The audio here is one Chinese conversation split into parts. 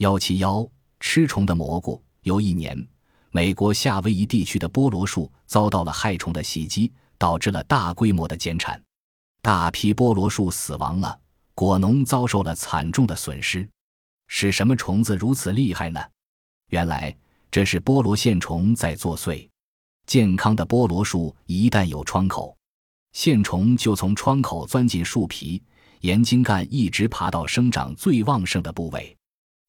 幺七幺吃虫的蘑菇。有一年，美国夏威夷地区的菠萝树遭到了害虫的袭击，导致了大规模的减产，大批菠萝树死亡了，果农遭受了惨重的损失。是什么虫子如此厉害呢？原来这是菠萝线虫在作祟。健康的菠萝树一旦有窗口，线虫就从窗口钻进树皮，沿茎干一直爬到生长最旺盛的部位。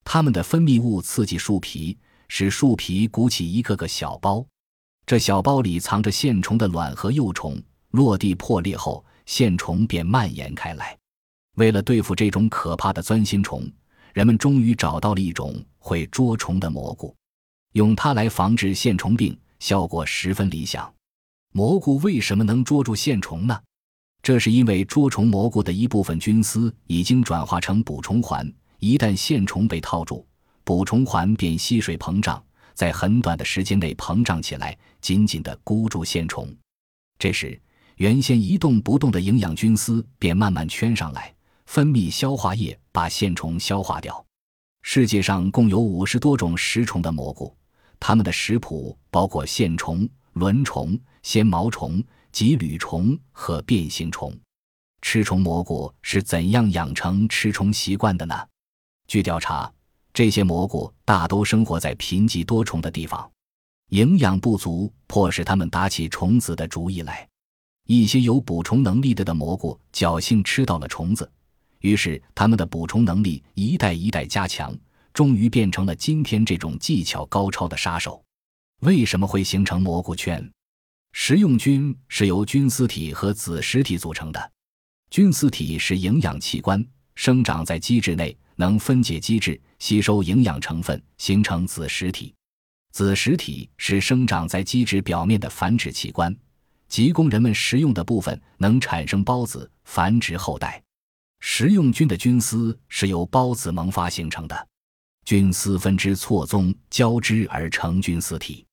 它们的分泌物刺激树皮，使树皮鼓起一个个小包。这小包里藏着线虫的卵和幼虫，落地破裂后，线虫便蔓延开来。为了对付这种可怕的钻心虫，人们终于找到了一种会捉虫的蘑菇，用它来防治线虫病，效果十分理想。蘑菇为什么能捉住线虫呢？这是因为捉虫蘑菇的一部分菌丝已经转化成捕虫环。一旦线虫被套住，捕虫环便吸水膨胀，在很短的时间内膨胀起来，紧紧地箍住线虫。这时，原先一动不动的营养菌丝便慢慢圈上来，分泌消化液把线虫消化掉。世界上共有五十多种食虫的蘑菇，它们的食谱包括线虫、轮虫、纤毛虫、棘缕虫和变形虫。吃虫蘑菇是怎样养成吃虫习惯的呢？据调查，这些蘑菇大都生活在贫瘠多虫的地方，营养不足迫使它们打起虫子的主意来。一些有捕虫能力的的蘑菇侥幸吃到了虫子，于是它们的捕虫能力一代一代加强，终于变成了今天这种技巧高超的杀手。为什么会形成蘑菇圈？食用菌是由菌丝体和子实体组成的，菌丝体是营养器官，生长在基质内。能分解基质，吸收营养成分，形成子实体。子实体是生长在基质表面的繁殖器官，即供人们食用的部分能产生孢子，繁殖后代。食用菌的菌丝是由孢子萌发形成的，菌丝分支错综交织而成菌丝体。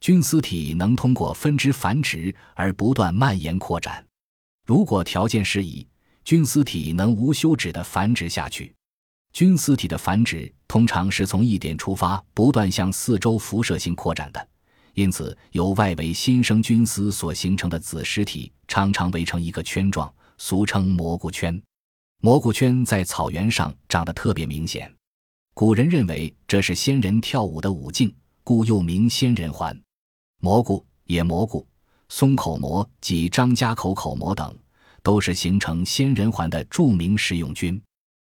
菌丝体能通过分支繁殖而不断蔓延扩展。如果条件适宜，菌丝体能无休止地繁殖下去。菌丝体的繁殖通常是从一点出发，不断向四周辐射性扩展的，因此由外围新生菌丝所形成的子实体常常围成一个圈状，俗称蘑菇圈。蘑菇圈在草原上长得特别明显，古人认为这是仙人跳舞的舞镜，故又名仙人环。蘑菇、野蘑菇、松口蘑及张家口口蘑等，都是形成仙人环的著名食用菌。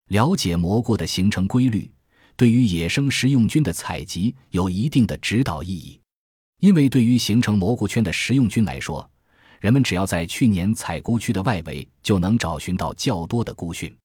了解蘑菇的形成规律，对于野生食用菌的采集有一定的指导意义。因为对于形成蘑菇圈的食用菌来说，人们只要在去年采菇区的外围就能找寻到较多的菇菌。